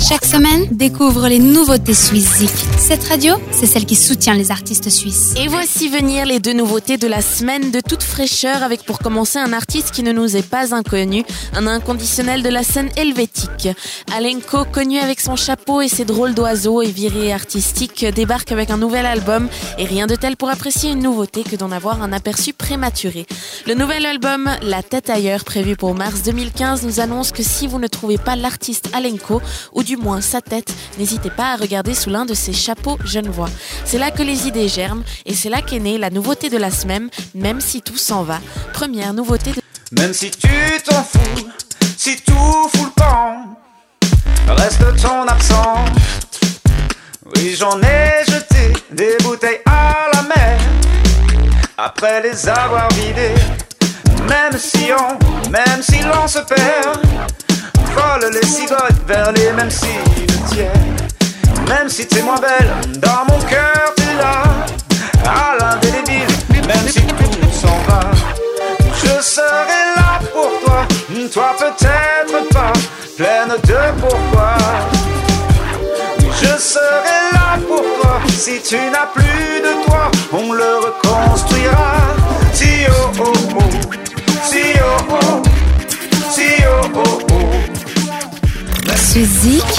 Chaque semaine, découvre les nouveautés suisses Cette radio, c'est celle qui soutient les artistes suisses. Et voici venir les deux nouveautés de la semaine de toute fraîcheur avec pour commencer un artiste qui ne nous est pas inconnu, un inconditionnel de la scène helvétique. Alenko, connu avec son chapeau et ses drôles d'oiseaux et virées artistiques, débarque avec un nouvel album et rien de tel pour apprécier une nouveauté que d'en avoir un aperçu prématuré. Le nouvel album La tête ailleurs, prévu pour mars 2015, nous annonce que si vous ne trouvez pas l'artiste Alenko, ou moins sa tête, n'hésitez pas à regarder sous l'un de ses chapeaux genevois. C'est là que les idées germent et c'est là qu'est née la nouveauté de la semaine, même si tout s'en va. Première nouveauté de... Même si tu t'en fous, si tout fout le camp, reste ton absent. Oui, j'en ai jeté des bouteilles à la mer, après les avoir vidées. Même si on, même si l'on se perd, les cigottes vers les mêmes cimetières. Même si t'es moins belle, dans mon cœur t'es là, à l'indélébile, même si tout s'en va. Je serai là pour toi, toi peut-être pas, pleine de pourquoi. Je serai là pour toi, si tu n'as plus de toi, on le reconstruira.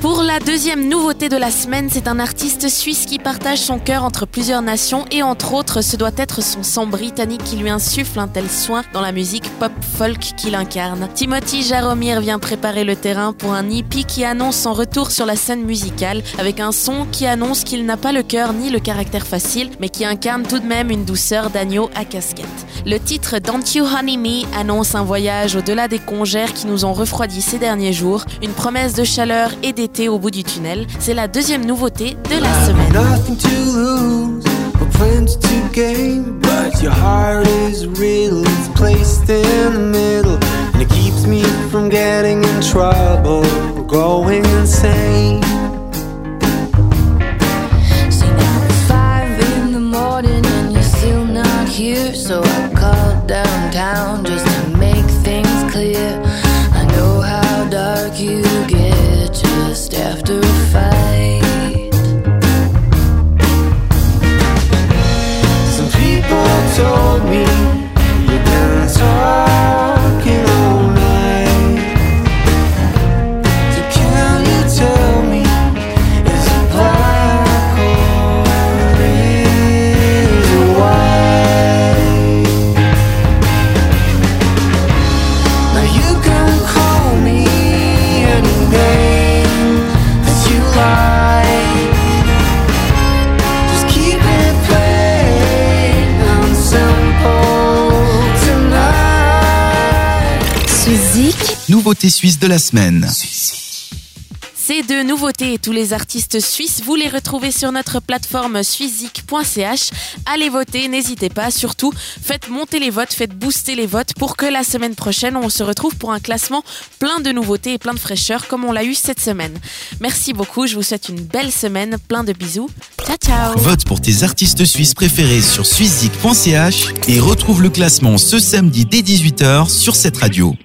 Pour la deuxième nouveauté de la semaine, c'est un artiste suisse qui partage son cœur entre plusieurs nations et entre autres, ce doit être son sang britannique qui lui insuffle un tel soin dans la musique pop-folk qu'il incarne. Timothy Jaromir vient préparer le terrain pour un hippie qui annonce son retour sur la scène musicale avec un son qui annonce qu'il n'a pas le cœur ni le caractère facile, mais qui incarne tout de même une douceur d'agneau à casquette. Le titre Don't You Honey Me annonce un voyage au-delà des congères qui nous ont refroidis ces derniers jours, une promesse de chaleur et d'été au bout du tunnel. C'est la deuxième nouveauté de la semaine. Nothing to lose, or plenty to gain. But your heart is real, it's placed in the middle. And it keeps me from getting in trouble, or going insane. See now it's five in the morning and you're still not here. So I called downtown just to make things clear. Suzik, Nouveauté suisse de la semaine. Ces deux nouveautés et tous les artistes suisses, vous les retrouvez sur notre plateforme suizik.ch. Allez voter, n'hésitez pas. Surtout, faites monter les votes, faites booster les votes pour que la semaine prochaine, on se retrouve pour un classement plein de nouveautés et plein de fraîcheur comme on l'a eu cette semaine. Merci beaucoup, je vous souhaite une belle semaine, plein de bisous. Ciao, ciao Vote pour tes artistes suisses préférés sur suizik.ch et retrouve le classement ce samedi dès 18h sur cette radio.